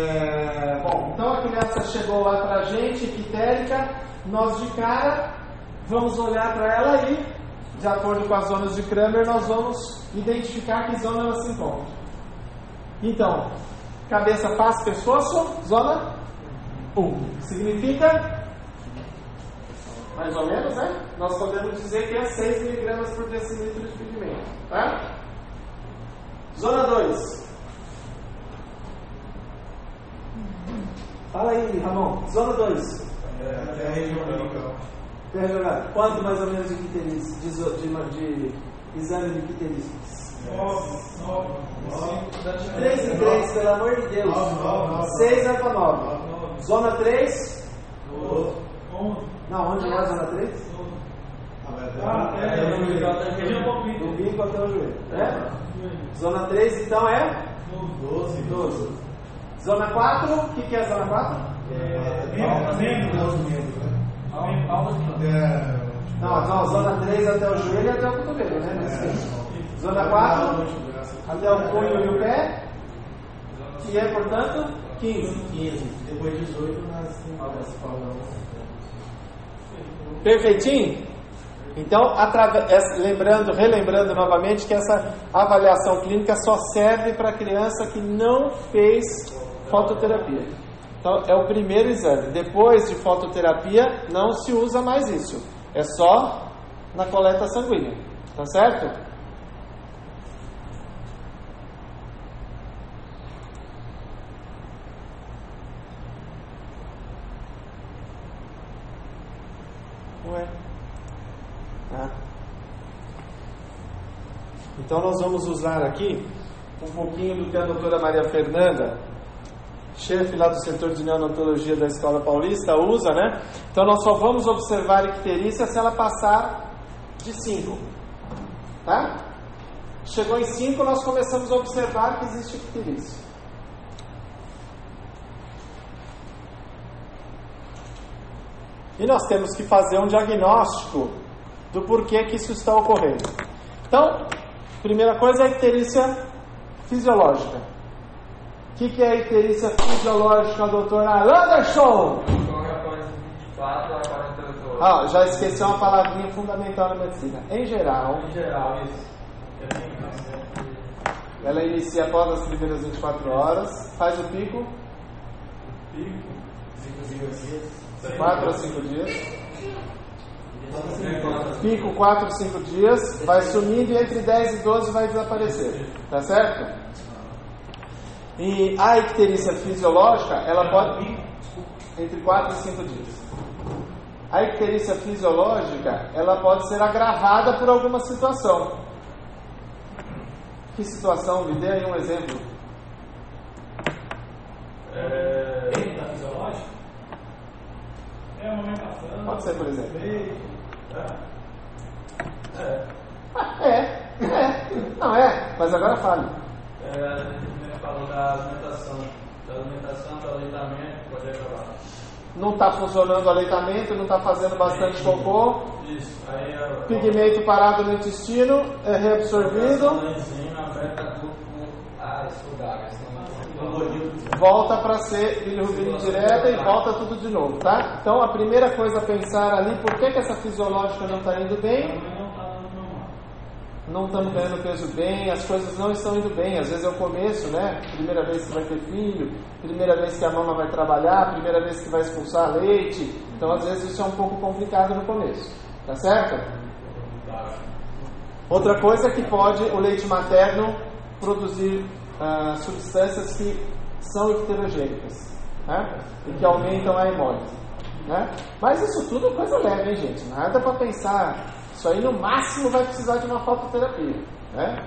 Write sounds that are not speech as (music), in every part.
É, bom, então a criança chegou lá para a gente, ictérica, nós de cara vamos olhar para ela e, de acordo com as zonas de Kramer, nós vamos identificar que zona ela se encontra. Então, cabeça, face, pescoço, zona 1. Significa, mais ou menos, né? Nós podemos dizer que é 6 miligramas por decilitro de pigmento. Tá? Zona 2. Fala aí, Ramon. Zona 2. É, até a região local. Regional. Quanto mais ou menos de quiterícia, de, de, de exame de nove. 3 em 3, pelo amor de Deus. Nove, nove, nove. 6 vai para 9. Nove. Zona 3. Doze. Onze. Não, onde é a zona 3? Ah, é, É, é. Do bico até o joelho. É? Zona 3, então é? Doze. 12. Zona 4, o que, que é a zona 4? Membro, membro. Doze membros? Até... Não, não, zona 3 até o joelho e até o cotovelo, né? Caso. Zona 4, até o punho e o pé, que é, portanto, 15. 15. Depois 18 nas Perfeitinho? Então, essa- lembrando, relembrando novamente que essa avaliação clínica só serve para criança que não fez fototerapia. Então, é o primeiro exame. Depois de fototerapia, não se usa mais isso. É só na coleta sanguínea. Tá certo? Ué. Tá. Então nós vamos usar aqui um pouquinho do que a doutora Maria Fernanda, chefe lá do setor de neonatologia da Escola Paulista, usa, né? Então nós só vamos observar icterícia se ela passar de 5. Tá? Chegou em 5, nós começamos a observar que existe icterícia. E nós temos que fazer um diagnóstico do porquê que isso está ocorrendo. Então, primeira coisa é a icterícia fisiológica. O que, que é a icterícia fisiológica, doutor Anderson? Qualquer coisa de 24 a 48 horas. Ah, já esqueci uma palavrinha fundamental na medicina. Em geral, Em geral, isso. ela inicia após as primeiras 24 horas, faz o pico, Pico. Cinco dias. 4 a 5 dias. Pico 4 a 5 dias, vai sumindo e entre 10 e 12 vai desaparecer. Tá certo? E a icterícia fisiológica, ela pode. Entre 4 e 5 dias. A icterícia fisiológica, ela pode ser agravada por alguma situação. Que situação? Me dê aí um exemplo. É, fisiológica? É a amamentação. Pode ser, por exemplo. Leite. é, É, é. Não é, mas agora fale. é, falou da alimentação. Da alimentação, do aleitamento, pode acabar. Não está funcionando o aleitamento, não está fazendo bastante cocô, Isso. Aí pigmento parado no intestino, é reabsorvido, a enzima afeta tudo a estudar. volta para ser bilirrubina indireta e volta tudo de novo, tá? Então a primeira coisa a pensar ali, por que, que essa fisiológica não está indo bem? Não estamos ganhando peso bem, as coisas não estão indo bem. Às vezes é o começo, né? Primeira vez que vai ter filho, primeira vez que a mama vai trabalhar, primeira vez que vai expulsar leite. Então às vezes isso é um pouco complicado no começo, tá certo? Outra coisa é que pode o leite materno produzir ah, substâncias que são icterogênicas né? e que aumentam a hemólise. Né? Mas isso tudo é coisa leve, hein, gente? Nada para pensar. Isso aí no máximo vai precisar de uma fototerapia. Né?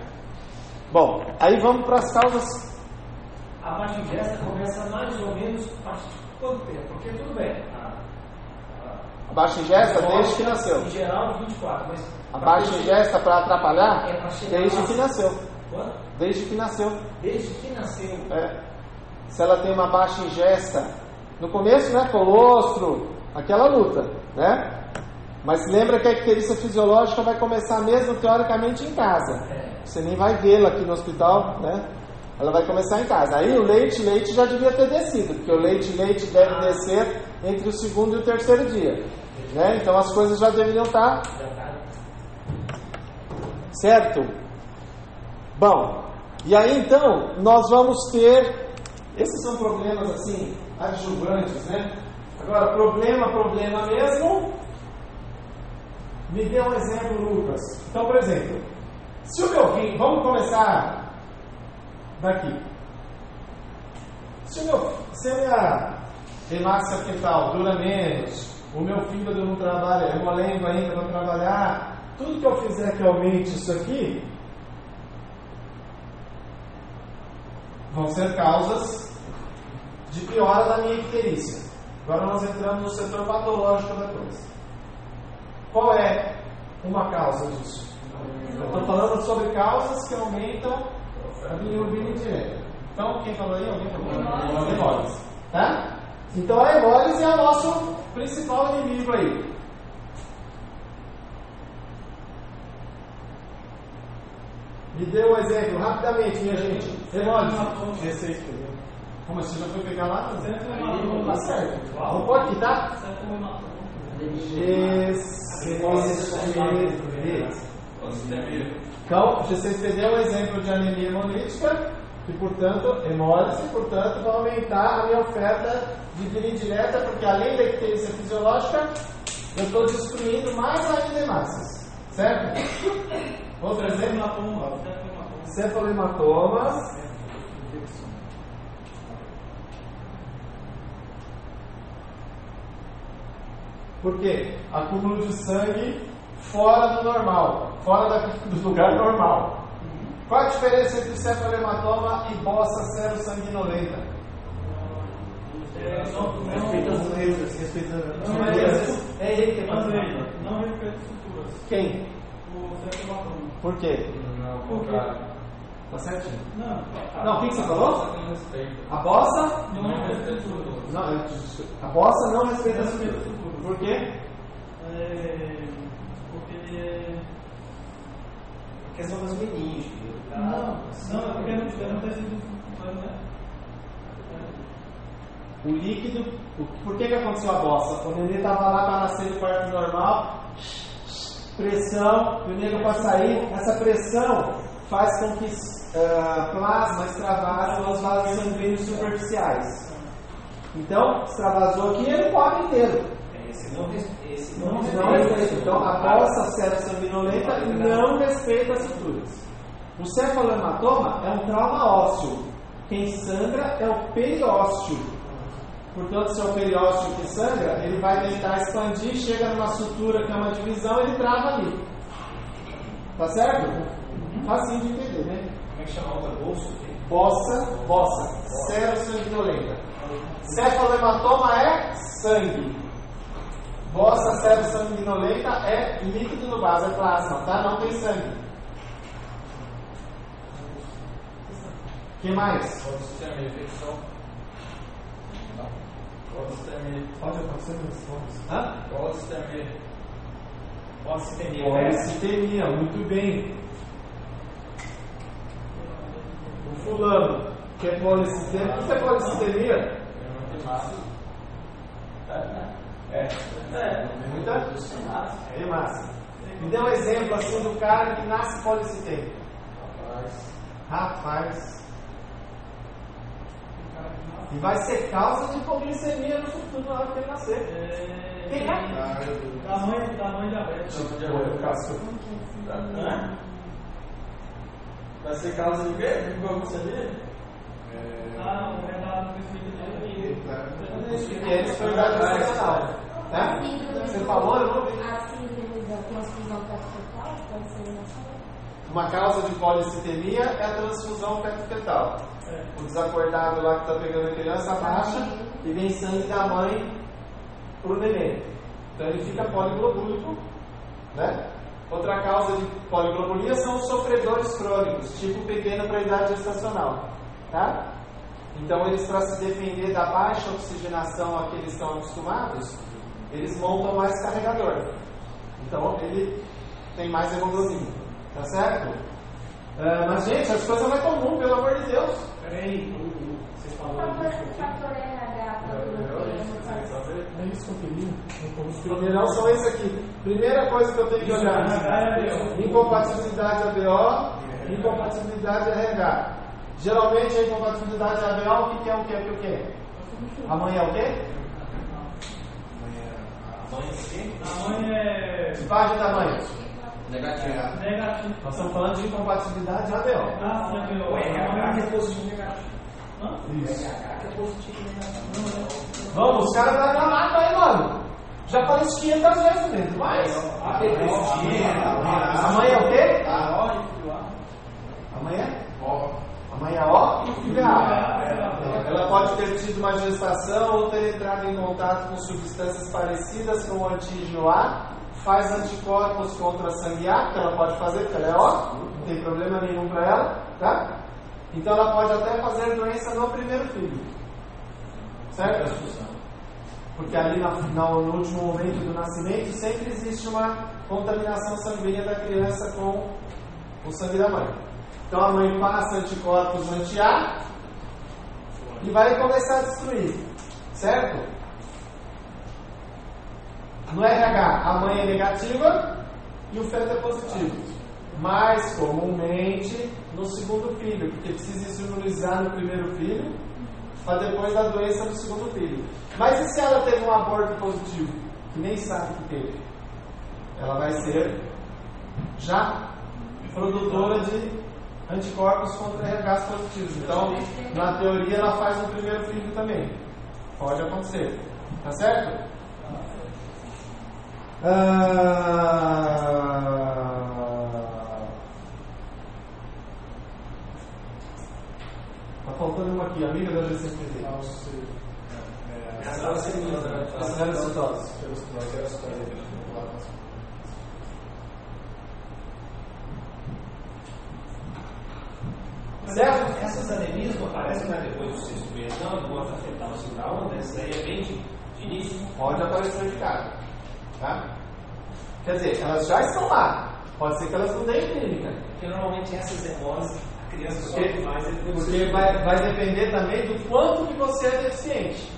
Bom, aí vamos para as causas. A baixa ingesta começa mais ou menos a partir de quanto tempo? Porque tudo bem. A, A baixa ingesta desde que nasceu. Em geral, de 24. Mas A baixa ingesta para atrapalhar É desde que nasceu. Quando? Desde que nasceu. Desde que nasceu. É. Se ela tem uma baixa ingesta, no começo, né, colostro, aquela luta, né? Mas lembra que a icterícia fisiológica vai começar mesmo teoricamente em casa. Você nem vai vê-la aqui no hospital, né? ela vai começar em casa. Aí o leite, leite já devia ter descido, porque o leite, leite deve descer entre o segundo e o terceiro dia. Né? Então as coisas já deveriam estar. Certo? Bom, e aí então nós vamos ter. Esses são problemas assim, adjuvantes, né? Agora, problema, problema mesmo. Me dê um exemplo, Lucas. Então, por exemplo, se o meu filho. Vamos começar daqui. Se, o meu, se a minha hemácia fetal dura menos, o meu fígado não trabalha, é molengo ainda para trabalhar, tudo que eu fizer que aumente isso aqui, vão ser causas de piora da minha icterícia. Agora nós entramos no setor patológico da coisa. Qual é uma causa disso? Eu estou falando sobre causas que aumentam a bilirrubina indireta. Então, quem falou aí? Alguém falou? Hemólise. Tá? Então, a hemólise é o nosso principal inimigo aí. Me dê um exemplo, rapidamente, minha gente. Hemólise. Receita. Como assim? Já foi pegar lá? Tá certo. Não pode quitar? GCPD. Então, GCPD é um exemplo de anemia hemolítica, que, portanto, hemólise, portanto, vai aumentar a minha oferta de bilirrubina direta, porque além da icterícia fisiológica, eu estou destruindo mais ainda hemácias. Certo? Outro exemplo? Cefalomatomas. Por quê? Acúmulo de sangue fora do normal, fora da, do lugar normal. Qual a diferença entre cefalematoma e bossa sanguinolenta? Respeita as letras, respeita Não é esse. É ele que faz Não respeita estruturas. Quem? O cefalotoma. Por quê? Não, ao contrário. Tá certinho. Não, Não, o que, que você falou? A bossa? não respeita estruturas. Não, a bossa não respeita as estruturas. Por quê? É, porque ele é. questão das meninas. Não, não, é porque não sido. Mas, né? O líquido, por que, que aconteceu a bossa? Quando neném estava lá para nascer no parto normal, pressão, e o nego para sair, essa pressão faz com que ah, plasma extravase nos vasos sanguíneos superficiais. Então, extravasou aqui, ele corre inteiro. Esse não, esse Não não, Não respeita. Então, a bossa cérebro-sanguinolenta não respeita as suturas. O cefalohematoma é um trauma ósseo. Quem sangra é o periósteo. Portanto, se é o periósteo que sangra, ele vai tentar expandir, chega numa sutura que é uma divisão, ele trava ali. Tá certo? Facinho de entender, né? Como é que chama outra bolsa? Bossa, bossa, cérebro-sanguinolenta. Cefalohematoma é sangue. Bossa cérebro-sanguinolenta é líquido no vaso, é plasma, tá? Não tem sangue. Que mais? Polistemia, infecção. Polistemia. Pode acontecer formas. Hã? Polistemia. Polistemia. Policitemia, muito bem. O fulano, que é policitemia. O que é policitemia? Tem. É. É. Muita? É massa. Me dê um exemplo assim do cara que nasce policitêmico. Rapaz. Rapaz. E vai ser causa de hipoglicemia no futuro na hora que ele nascer. É, Quem é? Tamanho, tamanho diabetes. Tipo de Pô, arroz. Cássio. Hã? Vai ser causa de quê? De você vê? Ah, não, é da dele. Os pequenos foi idade gestacional. Você falou, eu não vi. A síndrome da transfusão fetal pode ser uma causa de policitemia é a transfusão feto-fetal. É. O desacordado lá que está pegando a criança baixa e vem sangue da mãe pro neném. Então ele fica poliglobúlico, né? Outra causa de poliglobulia são os sofredores crônicos, tipo pequeno para a idade gestacional, tá? Então eles para se defender da baixa oxigenação a que eles estão acostumados, eles montam mais carregador. Então ele tem mais hemoglobina, tá certo? É, mas, gente, as coisas não é comum, pelo amor de Deus. Peraí, você falou fator, RH É isso que eu queria. Primeirão são esses aqui. Primeira coisa que eu tenho que olhar: incompatibilidade ABO, incompatibilidade RH. Geralmente a incompatibilidade ABO, o que é o que? O que é? Amanhã é o quê? A mãe é Tipagem da mãe. Negativo. negativa. Nós estamos falando de incompatibilidade ABO. Ah, sim, é O RH é positivo e negativo. Hã? Isso. RH é positivo e negativo. Vamos, os caras estão na mata aí, mano. Já falei isso 500 vezes mesmo, mas. Amanhã é o quê? Amanhã? Amanhã é A. Ela pode ter tido uma gestação ou ter entrado em contato com substâncias parecidas com o antígeno A, faz anticorpos contra a sangue A, que ela pode fazer, porque ela é O, não tem problema nenhum para ela, tá? Então ela pode até fazer doença no primeiro filho. Certo? Porque ali na- no último momento do nascimento sempre existe uma contaminação sanguínea da criança com o sangue da mãe. Então a mãe passa anticorpos anti-A e vai começar a destruir, certo? No RH, a mãe é negativa e o feto é positivo. Mais comumente no segundo filho, porque precisa imunizar no primeiro filho para depois da doença no segundo filho. Mas e se ela teve um aborto positivo, que nem sabe que teve? Ela vai ser já produtora de anticorpos contra RHs positivos. Então, na teoria, ela faz no primeiro filho também. Pode acontecer. Tá certo? Ah... Tá faltando uma aqui, amiga da GCPD. As citose. Certo? Essas anemias não aparecem mais depois do sexto mês, não, enquanto afetar o sinal, né? Isso daí é bem de, de início. Pode aparecer de cara. Tá? Quer dizer, elas já estão lá. Pode ser que elas não deem clínica. Porque normalmente essas demônios, a criança Porque, sofre mais depois do porque vai, vai depender também do quanto que você é deficiente.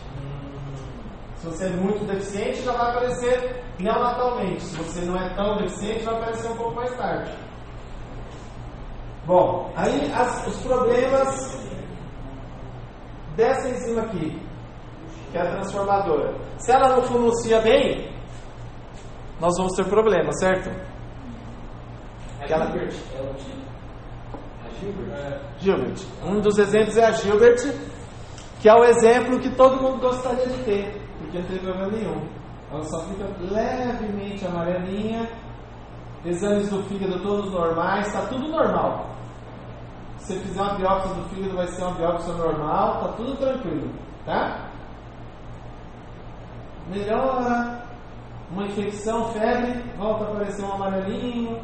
Se você é muito deficiente, já vai aparecer neonatalmente. Se você não é tão deficiente, vai aparecer um pouco mais tarde. Bom, aí as- os problemas dessa enzima aqui, que é a transformadora. Se ela não funciona bem, nós vamos ter problema, certo? A Aquela- Gilbert é o tipo. A Gilbert? Gilbert. Um dos exemplos é a Gilbert, que é o exemplo que todo mundo gostaria de ter, porque não tem problema nenhum. Ela só fica levemente amarelinha, exames do fígado todos normais, está tudo normal. Se fizer uma biópsia do fígado, vai ser uma biópsia normal, está tudo tranquilo, tá? Melhora, uma infecção, febre, volta a aparecer um amarelinho,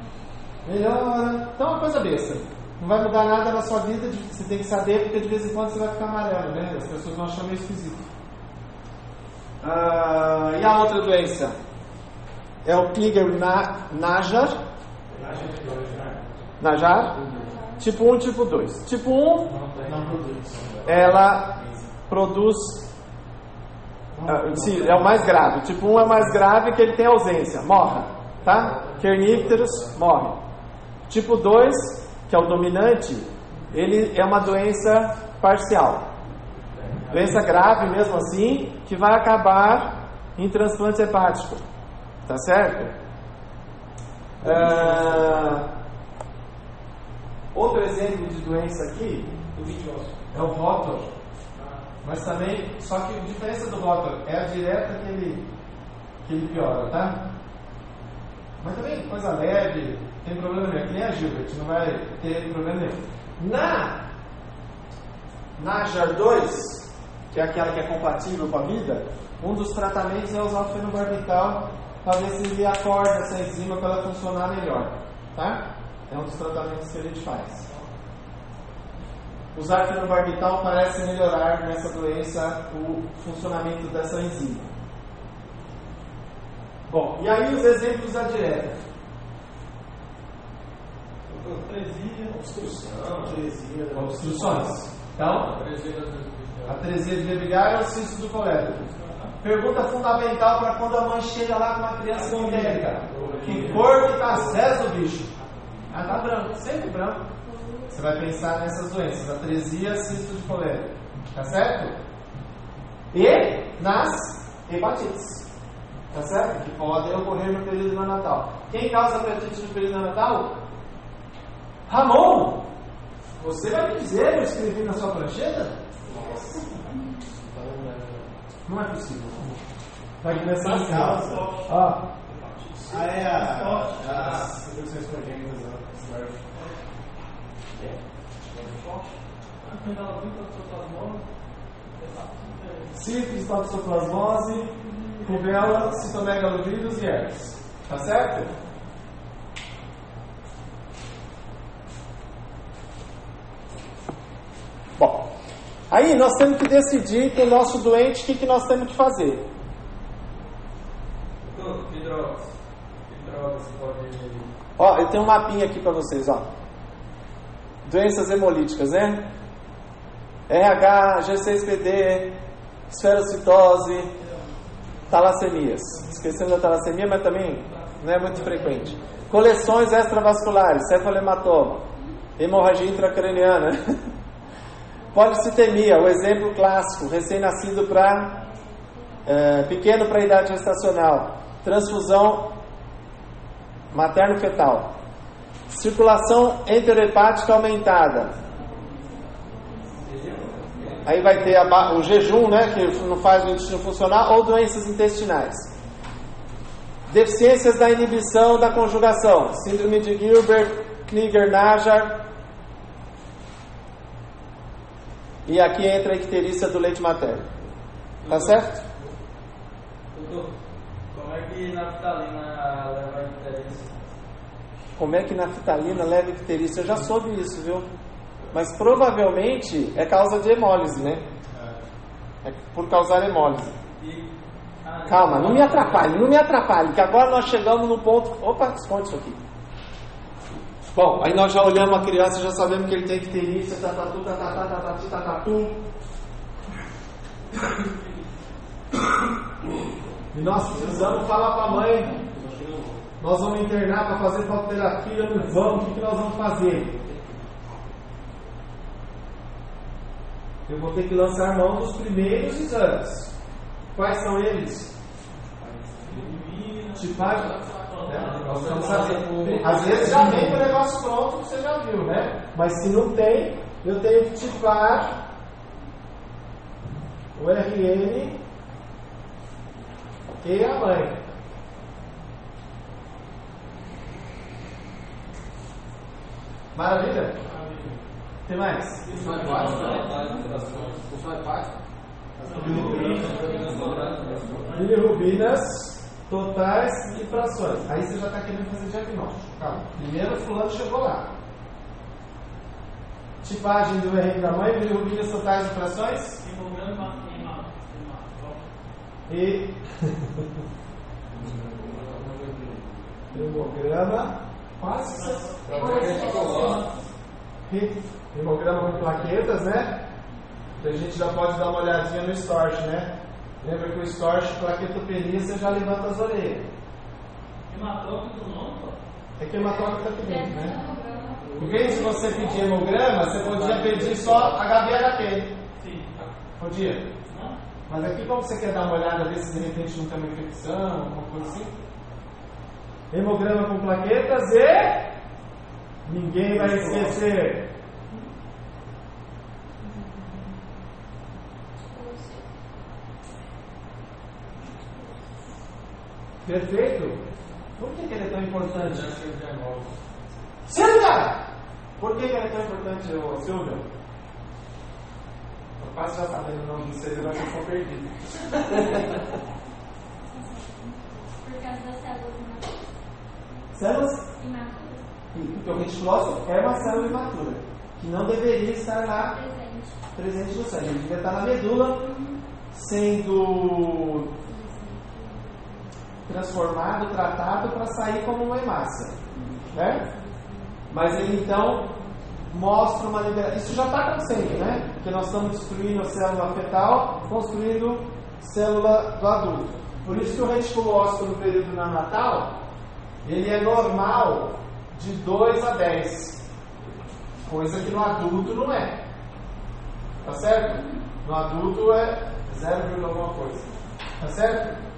melhora. Então é uma coisa besta. Não vai mudar nada na sua vida, você tem que saber, porque de vez em quando você vai ficar amarelo, né? As pessoas vão achar meio esquisito. Ah, e a outra doença? É o Klinger-Najar. Najar? Tipo 1 tipo 2. Tipo 1, ela produz. ah, sim, é o mais grave. Tipo 1 é o mais grave que ele tem ausência, morre. Tá? Kernicterus morre. Tipo 2, que é o dominante, ele é uma doença parcial. Doença grave mesmo assim, que vai acabar em transplante hepático. Tá certo? Ah, outro exemplo de doença aqui é o rótor. Mas também, só que a diferença do rótor é a direta que ele, que ele piora, tá? Mas também coisa leve, tem problema nenhum. Que nem a Gilbert, não vai ter problema nenhum. Na, na JAR 2, que é aquela que é compatível com a vida, um dos tratamentos é usar o fenobarbital para ver se ele acorda essa enzima para ela funcionar melhor. Tá? É um dos tratamentos que a gente faz. Usar fenobarbital parece melhorar nessa doença o funcionamento dessa enzima. Bom, e aí os exemplos da direta. Tresia. Obstrução. Obstruções. Então, a tresia de Abigail é o cisto do colérico. Pergunta fundamental para quando a mãe chega lá com uma criança colérica. Que cor que está aceso o bicho? Ah, tá branco, sempre branco. Você vai pensar nessas doenças, a tresia, cisto de colérico. Tá certo? E nas hepatites. Tá certo? Que podem ocorrer no período neonatal. Quem causa hepatite no período neonatal? Ramon! Você vai me dizer, eu escrevi na sua prancheta? Não é possível. Vai começar assim. ó. Ó, Ah, é a, as infecções congênitas. né? sífilis, toxoplasmose, rubéola, citomegalovírus e herpes. Tá certo? Bom, aí nós temos que decidir com o nosso doente o que, que nós temos que fazer. Doutor, que drogas? Que drogas pode. Ó, eu tenho um mapinha aqui para vocês, ó. Doenças hemolíticas, né? RH, G6PD, esferocitose, talassemias. Esquecemos da talassemia, mas também não é muito frequente. Coleções extravasculares, cefalematoma, hemorragia intracraniana, (laughs) policitemia, o exemplo clássico, recém-nascido para pequeno para idade gestacional, transfusão materno-fetal, circulação enterohepática aumentada. Aí vai ter a, o jejum, né, que não faz o intestino funcionar, ou doenças intestinais. Deficiências da inibição da conjugação, síndrome de Gilbert, Kniger-Najar. E aqui entra a icterícia do leite materno. Tá certo? Doutor, como é que naftalina leva a interesse? Como é que naftalina leva icterícia? Eu já soube isso, viu? Mas provavelmente é causa de hemólise, né? É por causar hemólise. Ah, Calma, não me atrapalhe, não me atrapalhe, que agora nós chegamos no ponto. Opa, esconde isso aqui. Bom, aí nós já olhamos a criança, já sabemos que ele tem icterícia, tatatu, tatatá, tatati, tatatu. E nós precisamos falar para a mãe. Nós vamos internar para fazer fototerapia, não vamos, o que, que nós vamos fazer? Eu vou ter que lançar mão dos primeiros exames. Quais são eles? Tipagem. Né? Nós vamos fazer. Às vezes já vem com o negócio pronto, você já viu, né? Mas se não tem, eu tenho que tipar o RN e a mãe. Maravilha? Que mais? Bilirubinas totais e frações. Aí você já está querendo fazer diagnóstico. Calma. Primeiro fulano chegou lá. Tipagem do RN da mãe, bilirubinas totais e frações. (laughs) E hemograma quase hemograma com plaquetas, né? A gente já pode dar uma olhadinha no storch, né? Lembra que o storch, plaquetopenia, você já levanta as orelhas. É que hematócrito está aqui dentro, né? Em vez de você pedir hemograma, você podia pedir só HBHT. Sim. Podia. Mas aqui como você quer dar uma olhada, ver se de repente não tem uma infecção, alguma coisa assim? Hemograma com plaquetas e ninguém vai esquecer. Perfeito? Por que, que ele é tão importante? Silvia! Por que, que ele é tão importante, ô, Silvia? O rapaz já sabendo o nome disso, ele vai ficar perdido. Por causa das células imaturas. Células Imaturas. Porque o reticulócito é uma célula imatura, que não deveria estar lá Presente. presente no sangue. Ele devia estar na medula, sendo transformado, tratado para sair como uma hemácia. Né? Mas ele então mostra uma liberação. Isso já está acontecendo, né? Porque nós estamos destruindo a célula fetal, construindo célula do adulto. Por isso que o retículo ósseo no período neonatal, ele é normal de 2 a 10. Coisa que no adulto não é. Tá certo? No adulto é 0, alguma coisa. Tá certo?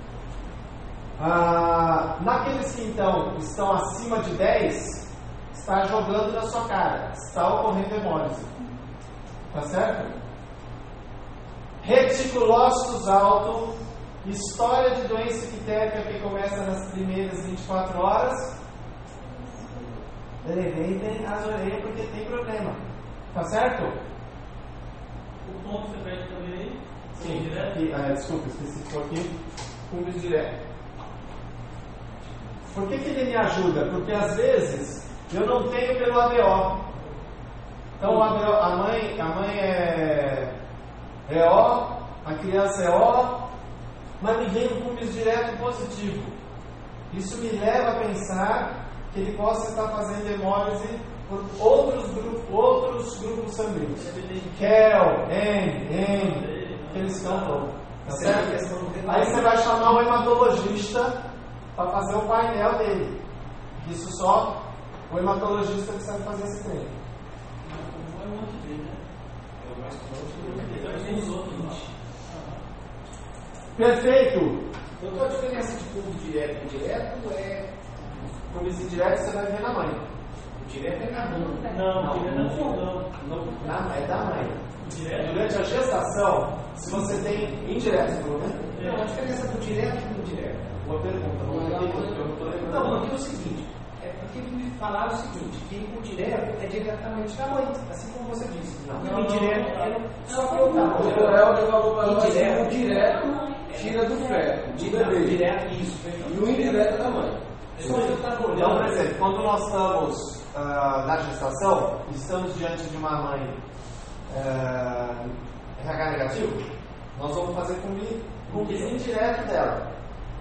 Ah, naqueles que então estão acima de 10, está jogando na sua cara, está ocorrendo hemólise. Tá certo? Reticulócitos alto, história de doença ictérica que começa nas primeiras 24 horas. Levantem as orelhas porque tem problema. Tá certo? O ponto você pede também aí? Sim. Direto? E, ah, desculpa, esqueci de pôr aqui. Cúmbio direto. Por que, que ele me ajuda? Porque às vezes eu não tenho pelo ABO. Então a mãe, a mãe é, é O, a criança é O, mas me vem um cúmbio direto positivo. Isso me leva a pensar que ele possa estar fazendo hemólise por outros grupos, outros grupos sanguíneos. Kel, N, N, que eles estão. Tá certo? Aí você vai chamar o hematologista para fazer o painel dele. Isso só o hematologista que sabe fazer esse treino. Não é um monte dele, né? É o mais comum. Perfeito! Doutor, a diferença de fundo direto e indireto é. Esse direto você vai ver na mãe. O direto é na mão. Não, direto é no fundão. No, na, é da mãe. Direto? Durante a gestação, se você tem indireto, pelo menos. Não, a diferença do direto e do indireto. Boa pergunta, não. Não, aqui é o seguinte. É porque me falaram o seguinte, que o direto é diretamente da mãe, assim como você disse. Não. E o indireto é só eu O para nós Indireto. o direto tira do feto, do Direto, bebê. direto, isso. E o indireto da mãe. Tava Então, por exemplo, quando nós estamos ah, na gestação, estamos diante de uma mãe ah, RH negativo, nós vamos fazer com com o indireto dela.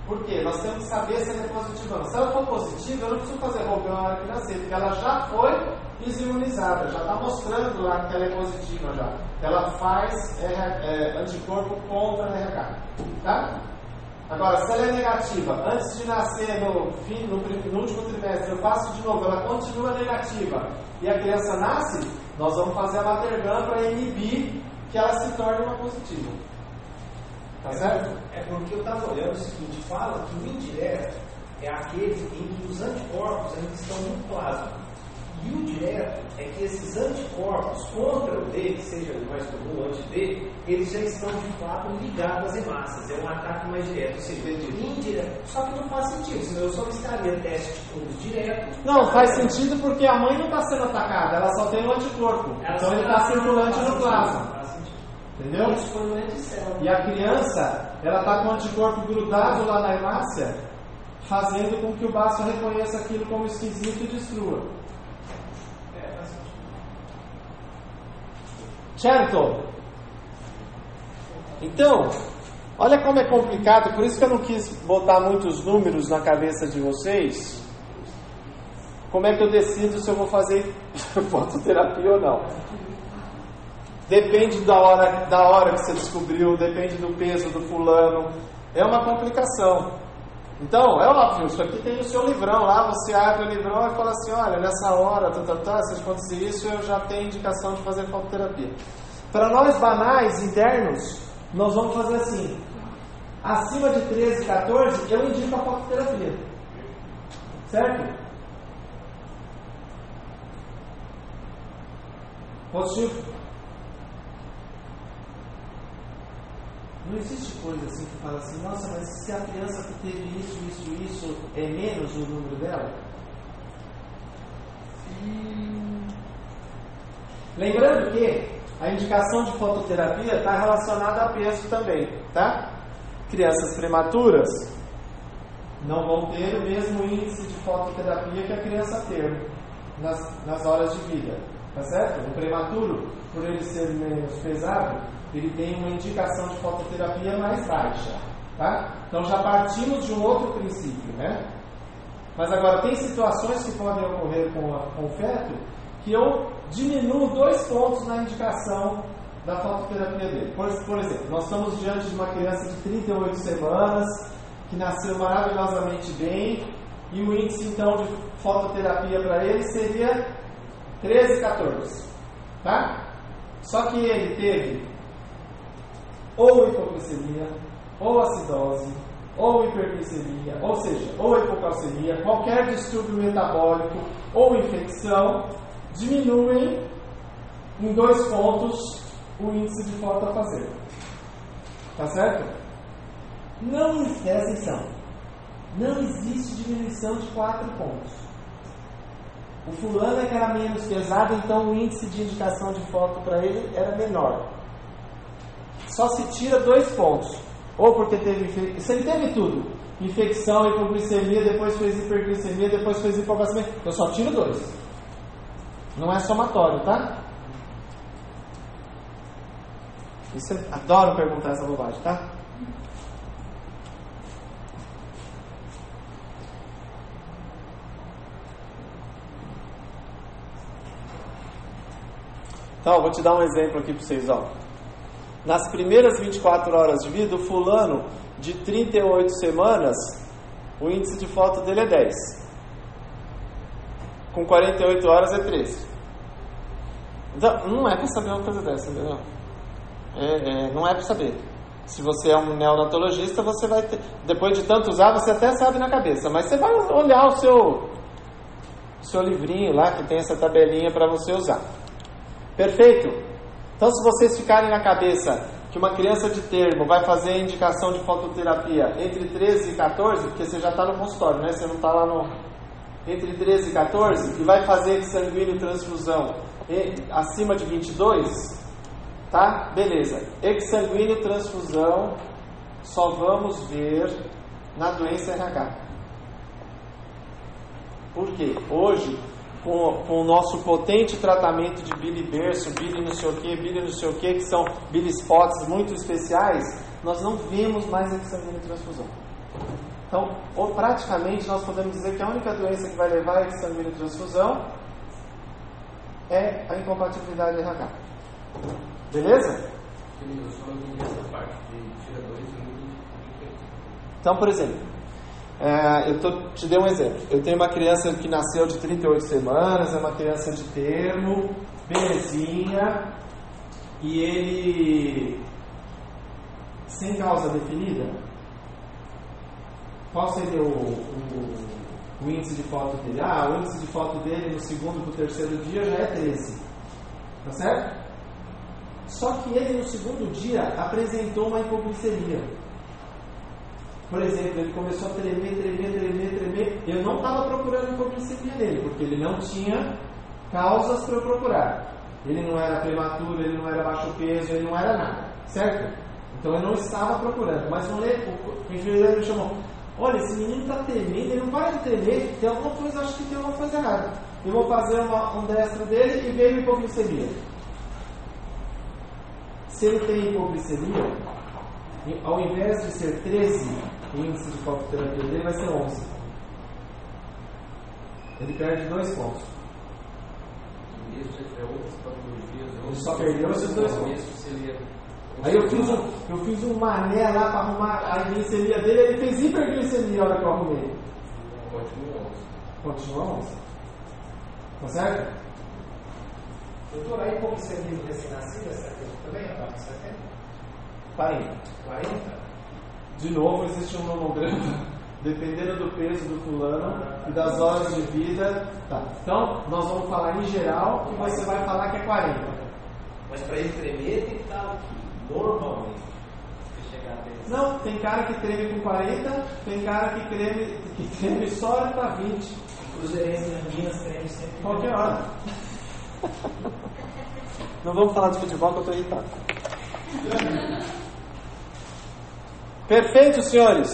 Por quê? Nós temos que saber se ela é positiva ou não. Se ela for positiva, eu não preciso fazer rogão na hora que nascer, porque ela já foi imunizada, já está mostrando lá que ela é positiva já. Ela faz RH, é, anticorpo contra a RH. Tá? Agora, se ela é negativa, antes de nascer no, fim, no, no último trimestre, eu faço de novo, ela continua negativa e a criança nasce, nós vamos fazer a Matergram para inibir que ela se torne uma positiva. Tá certo? É porque eu estava olhando o seguinte, fala que o indireto é aquele em que os anticorpos ainda estão no plasma. E o direto é que esses anticorpos contra o D, que seja o mais comum, anti-D, eles já estão de fato ligados às hemácias. É um ataque mais direto. Ou seja, indireto. Só que não faz sentido, senão eu só estaria teste de fundos direto. Não, faz sentido porque a mãe não está sendo atacada, ela só tem um anticorpo. então ele está circulante no plasma. Entendeu? E a criança, ela está com o anticorpo grudado lá na hemácia, fazendo com que o baço reconheça aquilo como esquisito e destrua. É. Certo? Então, olha como é complicado, por isso que eu não quis botar muitos números na cabeça de vocês. Como é que eu decido se eu vou fazer (laughs) fototerapia ou não? Depende da hora, da hora que você descobriu, depende do peso do fulano. É uma complicação. Então, é óbvio, isso aqui tem o seu livrão lá, você abre o livrão e fala assim, olha, nessa hora, tá, tá, tá, se acontecer isso, eu já tenho indicação de fazer fototerapia. Para nós banais, internos, nós vamos fazer assim. Acima de 13, 14, eu indico a fototerapia. Certo? Positivo? Não existe coisa assim que fala assim, nossa, mas se a criança que teve isso, isso, isso é menos o número dela? Lembrando que a indicação de fototerapia está relacionada a peso também, tá? Crianças prematuras não vão ter o mesmo índice de fototerapia que a criança ter nas, nas horas de vida, tá certo? O prematuro, por ele ser menos pesado, ele tem uma indicação de fototerapia mais baixa, tá? Então já partimos de um outro princípio, né? Mas agora, tem situações que podem ocorrer com, a, com o feto que eu diminuo dois pontos na indicação da fototerapia dele. Por, por exemplo, nós estamos diante de uma criança de 38 semanas que nasceu maravilhosamente bem e o índice então de fototerapia para ele seria 13, 14. Tá? Só que ele teve ou hipoglicemia, ou acidose, ou hiperglicemia, ou seja, ou hipocalcemia, qualquer distúrbio metabólico ou infecção, diminuem em dois pontos o índice de fotofazer. Tá certo? Não, presta atenção, não existe diminuição de quatro pontos. O fulano é que era menos pesado, então o índice de indicação de foto para ele era menor. Só se tira dois pontos. Ou porque teve infecção. Se ele teve tudo: infecção, hipoglicemia, depois fez hiperglicemia, depois fez hipoglicemia. Eu só tiro dois. Não é somatório, tá? Isso eu adoro perguntar essa bobagem, tá? Então, vou te dar um exemplo aqui para vocês, ó. Nas primeiras 24 horas de vida, o fulano de 38 semanas, o índice de foto dele é 10. Com 48 horas é 13. Então, não é para saber uma coisa dessa, entendeu? É, é, não é para saber. Se você é um neonatologista, você vai ter. Depois de tanto usar, você até sabe na cabeça, mas você vai olhar o seu, seu livrinho lá que tem essa tabelinha para você usar. Perfeito? Então, se vocês ficarem na cabeça que uma criança de termo vai fazer indicação de fototerapia entre 13 e 14, porque você já está no consultório, né? Você não está lá no. Entre 13 e 14, e vai fazer sanguíneo transfusão acima de 22, tá? Beleza. Exsanguíneo transfusão só vamos ver na doença RH. Por quê? Hoje com, com, o nosso potente tratamento de bile berço, bile não sei o que, bile não sei o que, que são bile spots muito especiais, nós não vemos mais exsanguíneo transfusão. Então, ou praticamente nós podemos dizer que a única doença que vai levar a exsanguíneo transfusão é a incompatibilidade RH. Beleza? Então, por exemplo, é, eu tô, te dei um exemplo. Eu tenho uma criança que nasceu de 38 semanas, é uma criança de termo, belezinha, e ele sem causa definida. Qual seria o, o, o índice de foto dele? Ah, o índice de foto dele no segundo para o terceiro dia já é 13. Tá certo? Só que ele no segundo dia apresentou uma hipoglicemia. Por exemplo, ele começou a tremer, tremer, tremer, tremer. Eu não estava procurando hipoglicemia nele, porque ele não tinha causas para eu procurar. Ele não era prematuro, ele não era baixo peso, ele não era nada, certo? Então eu não estava procurando. Mas um, o enfermeiro me chamou: Olha, esse menino está tremendo, ele não para de tremer, tem alguma coisa, acho que tem alguma coisa errada. Eu vou fazer uma, um destro dele e veio hipoglicemia. Se ele tem hipoglicemia, ao invés de ser 13, o índice de fototerapia dele vai ser 11. Ele perde dois pontos. Ele só perdeu esses dois pontos. Aí eu fiz, um, eu fiz um mané lá para arrumar a glicemia dele, ele fez hiperglicemia na hora que eu arrumei. Continua 11. Continua 11. Tá certo? Doutor, a hipoglicemia do recém-nascido é 70 também, a parte de 70? 40. 40? De novo, existe um mamograma, (laughs) dependendo do peso do fulano e das horas de vida. Tá. Então, nós vamos falar em geral e você vai falar que é 40. Mas para ele tremer tem que estar o quê? Normalmente. Não, tem cara que treme com 40, tem cara que treme, que treme só para 20. Cruzeirense em Minas treme sempre. Qualquer hora. Não vamos falar de futebol que eu estou irritado. (laughs) Perfeito, senhores.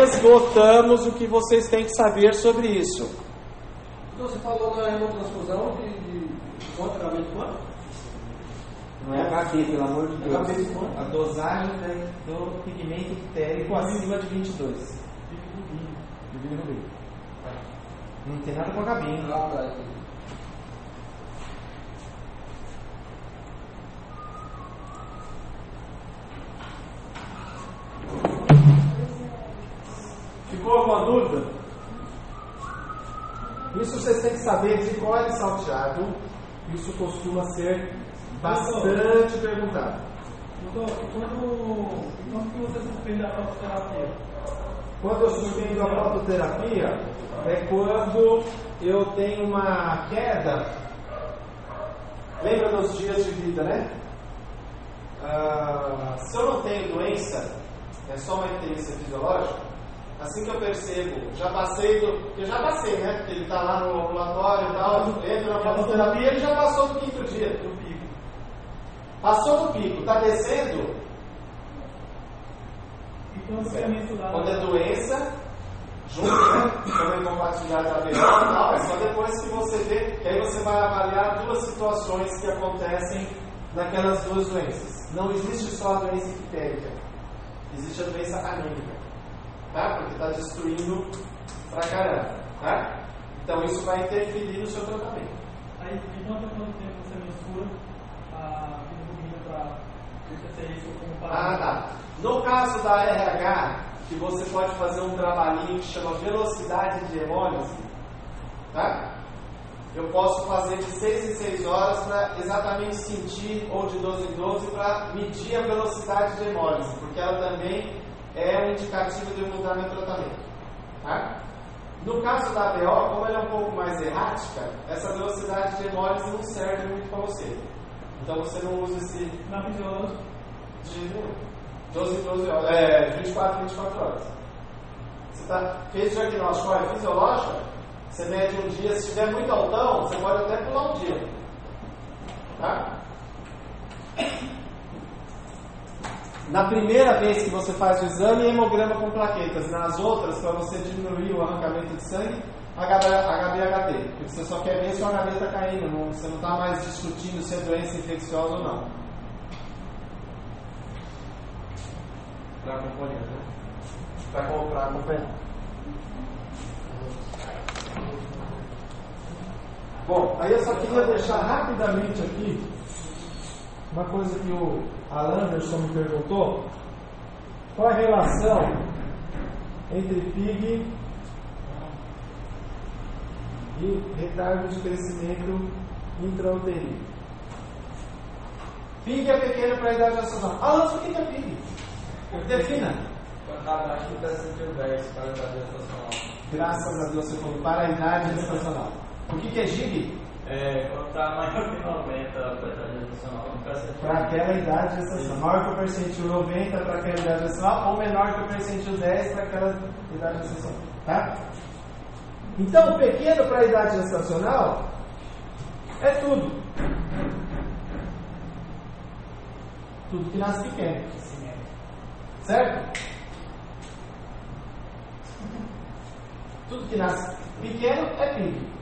Esgotamos o que vocês têm que saber sobre isso. Então você falou na hemotransfusão de, de quanto quanto? Não é HB, pelo amor de Deus. HB de quanto? A dosagem do pigmento térico acima de 22. De bilirrubina. Não tem nada com a Gabi, hein? Ah, tá. Ficou alguma dúvida? Isso você tem que saber de cor e salteado. Isso costuma ser bastante perguntado. Doutor, quando, quando que você suspende a fototerapia? Quando eu suspendo a fototerapia, é quando eu tenho uma queda. Lembra dos dias de vida, né? Ah, se eu não tenho doença, é só uma interesse fisiológica, assim que eu percebo, já passei do. Eu já passei, né? Porque ele está lá no ambulatório e tal, entra na fototerapia, ele já passou do quinto dia, do pico. Passou do pico, está descendo, E quando é é doença, junto, né? A incompatibilidade da e tal, é só depois que você vê, que aí você vai avaliar duas situações que acontecem naquelas duas doenças. Não existe só a doença ictérica, existe a doença anêmica, tá? Porque está destruindo pra caramba, tá? Então isso vai interferir no seu tratamento. Aí, de quanto tempo você mensura a bilirrubina para ter isso como Ah, parâmetro? tá. No caso da RH, que você pode fazer um trabalhinho que chama velocidade de hemólise, tá? Eu posso fazer de 6 em 6 horas para exatamente sentir, ou de 12 em 12, para medir a velocidade de hemólise, porque ela também é um indicativo de eu mudar meu tratamento, tá? No caso da ABO, como ela é um pouco mais errática, essa velocidade de hemólise não serve muito para você. Então você não usa esse fisiologia, de jeito nenhum. 12, 12 horas. É, 24, 24 horas. Você tá, fez o diagnóstico, olha, fisiológico, você mede um dia, se estiver muito altão, você pode até pular um dia. Tá? Na primeira vez que você faz o exame, hemograma com plaquetas. Nas outras, para você diminuir o arrancamento de sangue, HB-HT. Porque você só quer ver se o HB está caindo. não- você não está mais discutindo se é doença infecciosa ou não. Para acompanhar, né? Para acompanhar. Bom, aí eu só queria deixar rapidamente aqui uma coisa que o Alan Anderson me perguntou. Qual a relação entre PIG e retardo de crescimento intrauterino? PIG é pequeno para a idade gestacional. Alan, o que é PIG? Defina. quando está abaixo do percentil 10 para a idade gestacional. Graças a Deus você falou para a idade gestacional. O que, que é GIG? É, quando está maior que 90 para a idade gestacional, percentil. Para aquela idade gestacional. Maior que o percentil 90 para aquela idade gestacional ou menor que o percentil 10 para aquela idade gestacional. Tá? Então, pequeno para a idade gestacional é tudo. Tudo que nasce pequeno. Certo? Tudo que nasce pequeno é PIB.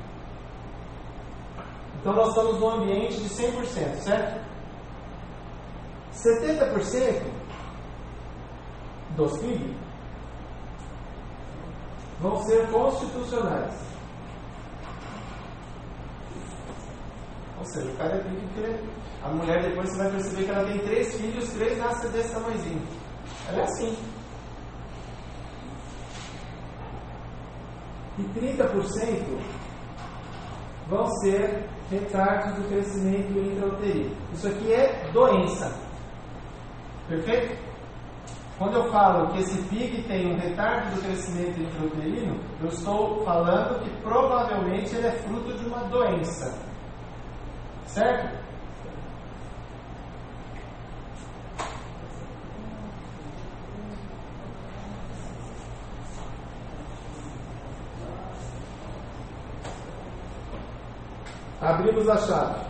Então nós estamos num ambiente de 100%, certo? 70% dos PIB vão ser constitucionais. Ou seja, o cara é porque a mulher depois você vai perceber que ela tem três filhos, três nascem desse tamanhozinho. Ela é assim. E 30% vão ser retardos do crescimento intrauterino. Isso aqui é doença. Perfeito? Quando eu falo que esse PIG tem um retardo do crescimento intrauterino, eu estou falando que provavelmente ele é fruto de uma doença. Certo? Abrimos a chave.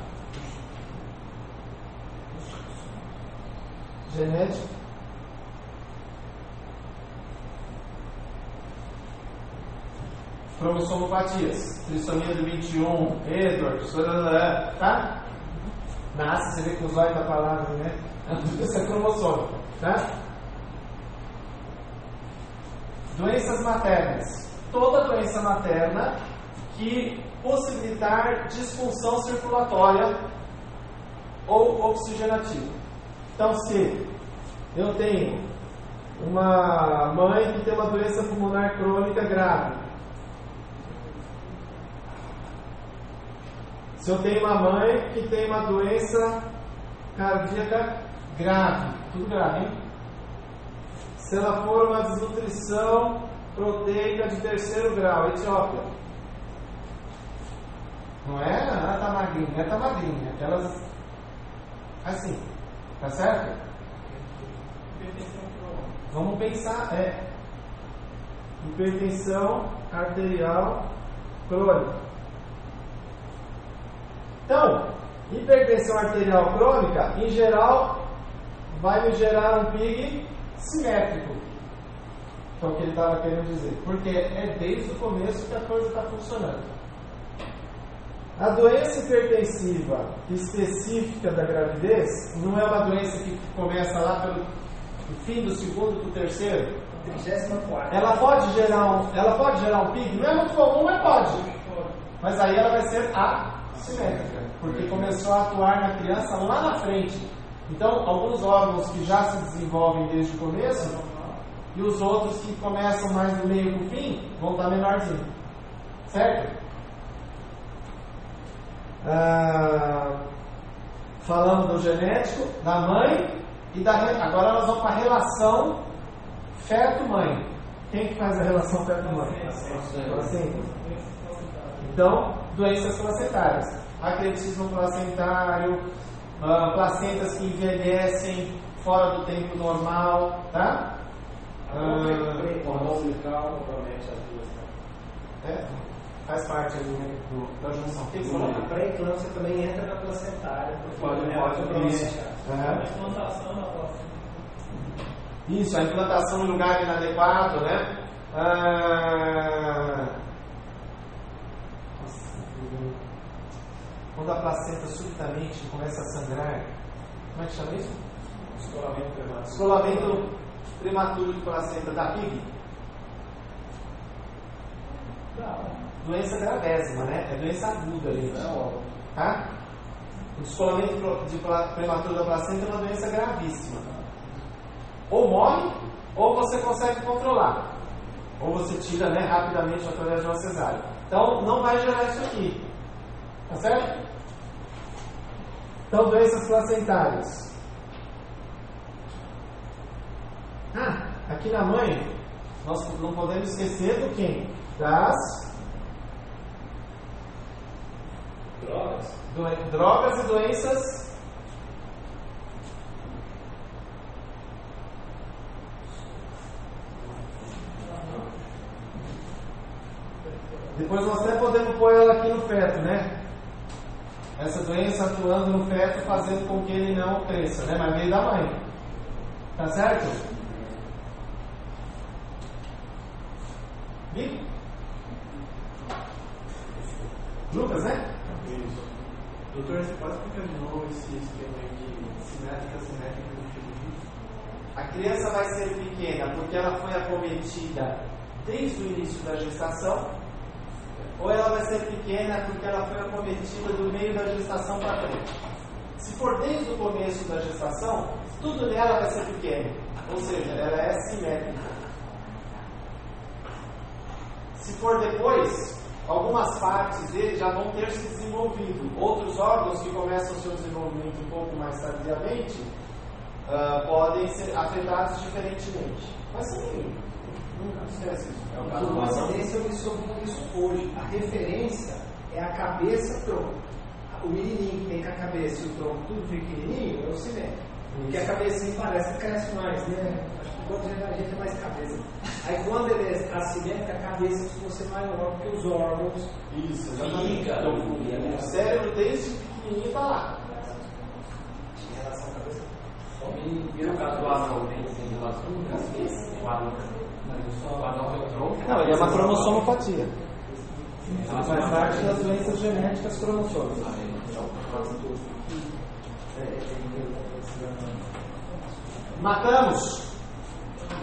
Genética. Cromossomopatias. Trissomia do 21, Edward, tá? Nasce, você vê que os olhos da palavra, né? Isso é cromossomo, tá? Doenças maternas. toda doença materna que possibilitar disfunção circulatória ou oxigenativa. Então, se eu tenho uma mãe que tem uma doença pulmonar crônica grave, se eu tenho uma mãe que tem uma doença cardíaca grave, tudo grave, hein? Se ela for uma desnutrição proteica de terceiro grau, Etiópia. Não é, ela tá magrinha, ela tá magrinha. Aquelas. Assim, tá certo? Vamos pensar, é. Hipertensão arterial crônica. Então, hipertensão arterial crônica, em geral, vai me gerar um PIG simétrico. Então, o que ele estava querendo dizer. Porque é desde o começo que a coisa está funcionando. A doença hipertensiva específica da gravidez não é uma doença que começa lá pelo fim do segundo para o terceiro. 34. Ela pode gerar um, ela pode gerar um pico, não é muito comum, mas pode. Mas aí ela vai ser assimétrica, porque começou a atuar na criança lá na frente. Então, alguns órgãos que já se desenvolvem desde o começo e os outros que começam mais do meio para o fim vão estar menorzinho. Certo? Ah, falando do genético, da mãe e da. Agora nós vamos para a relação feto-mãe. Quem que faz a relação feto-mãe? Então, doenças placentárias. Acretismo placentário, ah, placentas que envelhecem fora do tempo normal, tá? Ah, Hormônio compromete as duas. né? é, faz parte ali, né, do, da junção. Falou? A pré-eclâmpsia também entra na placentária. porque Pode- ela pode- isso. a- Aham. A implantação da placenta. Isso, a implantação em lugar inadequado, né? Ah, nossa. Quando a placenta subitamente começa a sangrar, como é que chama isso? Descolamento prematuro. Descolamento prematuro de placenta da PIG. Doença gravésima, né? É doença aguda ali. Tá? O descolamento de prematuro da placenta é uma doença gravíssima. Ou morre, ou você consegue controlar. Ou você tira né, rapidamente através de uma cesárea. Então, não vai gerar isso aqui. Tá certo? Então, doenças placentárias. Ah, aqui na mãe, nós não podemos esquecer do quem? Das Drogas. Drogas e doenças Depois nós até podemos pôr ela aqui no feto, né? Essa doença atuando no feto, fazendo com que ele não cresça, né? Mas veio da mãe. Tá certo? Vi? Lucas, né? Isso. Doutor, você pode explicar de novo esse esquema aí de simétrica, simétrica do feminismo? A criança vai ser pequena porque ela desde o início da gestação, ou ela vai ser pequena porque ela foi acometida do meio da gestação para frente. Se for desde o começo da gestação, tudo nela vai ser pequeno, ou seja, ela é simétrica. Se for depois, algumas partes dele já vão ter se desenvolvido. Outros órgãos que começam seu desenvolvimento um pouco mais tardiamente ah, podem ser afetados diferentemente. Mas sim, não esquece isso. É Adão. coincidência, eu me soube disso hoje. A referência é a cabeça-tronco. O menininho que tem com a cabeça e o tronco tudo pequenininho é o simétrico. Porque a cabecinha parece que cresce mais, né? Acho que quando a gente é mais cabeça. Aí quando ele é assimétrico, a cabeça costuma ser maior que os órgãos. Isso. Fígado. O cérebro desde pequenininho está lá. Em relação à cabeça. E no caso do anão, tem tem relação? O anão. O o tronco? Não, ele é uma cromossomopatia. Ela faz parte das doenças genéticas cromossômicas. Matamos.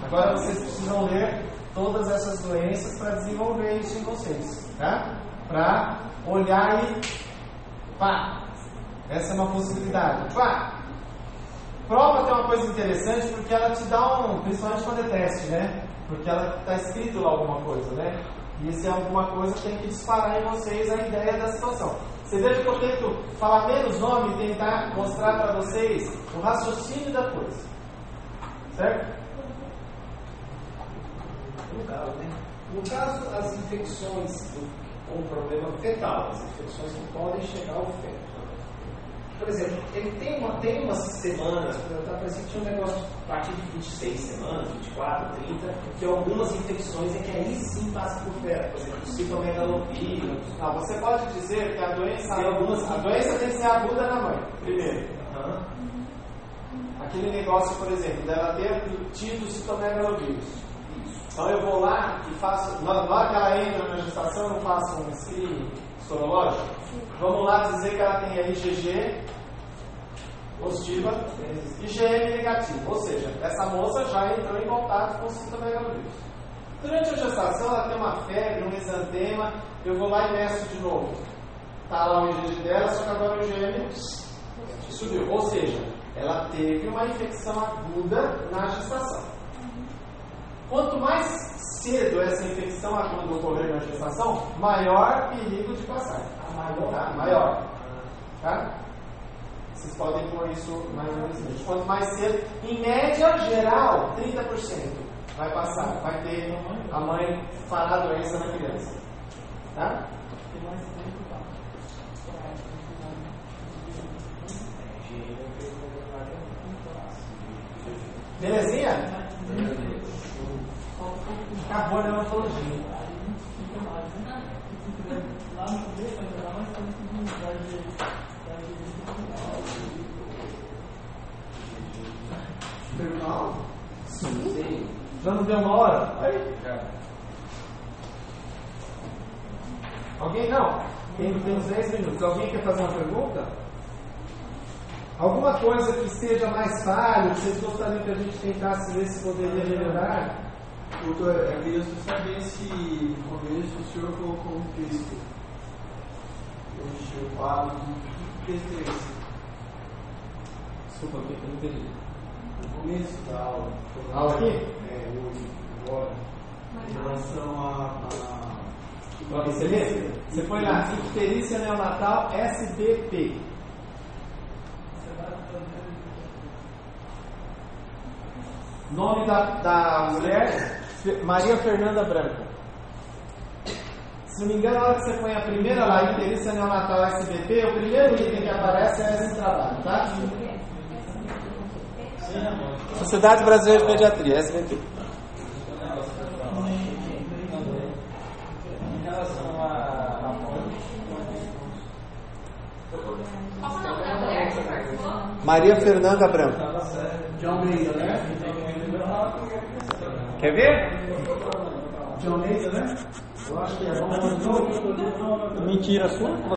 Agora vocês precisam ler todas essas doenças para desenvolver isso em vocês, tá? Para olhar e pá, essa é uma possibilidade. Pá. Prova tem uma coisa interessante porque ela te dá um, principalmente quando é teste, né? Porque ela está escrito lá alguma coisa, né? E se é alguma coisa tem que disparar em vocês a ideia da situação. Você veja que eu tento falar menos nome e tentar mostrar para vocês o raciocínio da coisa. Certo? No caso, né? No caso, as infecções com problema fetal, as infecções que podem chegar ao feto. Por exemplo, ele tem, uma, tem umas semanas, tá parecendo que tinha um negócio a partir de 26 semanas, 24, 30, que algumas infecções é que aí sim passa por feto. Por exemplo, citomegalovírus. Ah, você pode dizer que a doença, Tem algumas- a doença tem que ser aguda na mãe, primeiro. Aham. Aquele negócio, por exemplo, dela ter tido citomegalovírus. Então eu vou lá e faço, na hora que ela entra na gestação, eu faço um screening sorológico. Vamos lá dizer que ela tem a IgG positiva e IgM negativo. Ou seja, essa moça já entrou em contato com o citomegalovírus. Durante a gestação, ela tem uma febre, um exantema, eu vou lá e meço de novo. Está lá o IgG dela, só que agora o IgM subiu. Ou seja, ela teve uma infecção aguda na gestação. Quanto mais cedo essa infecção aguda ocorrer na gestação, maior perigo de passagem. maior? Tá? Maior. Tá? Vocês podem pôr isso mais ou menos. Quanto mais cedo, em média geral, 30% vai passar. Vai ter a mãe fará a doença na criança. Tá? Belezinha? Acabou a neonatologia. Terminal? Sim. Já não deu uma hora? Aí. Alguém não? Tem, tem uns 10 minutos. Alguém quer fazer uma pergunta? Alguma coisa que seja mais falho, que vocês gostariam que a gente tentasse ver se poderia melhorar? Doutor, eu queria só saber se no começo o senhor colocou um texto. Hoje eu falo de que texto é esse? Desculpa, o que eu não entendi. No começo da aula. Aula aqui? É, hoje, agora. Em relação a. a Ó, Você põe lá, icterícia neonatal SBP. Nome da, da mulher, Maria Fernanda Branco. Se não me engano, na hora que você põe a primeira lá, icterícia neonatal SBP, o primeiro item que aparece é esse trabalho, tá? Sociedade Brasileira de Pediatria, SBP. Em relação a, a Maria Fernanda Branco. de Almeida, né? Quer ver? De Almeida, né? Eu acho que é. Novo. Mentira sua.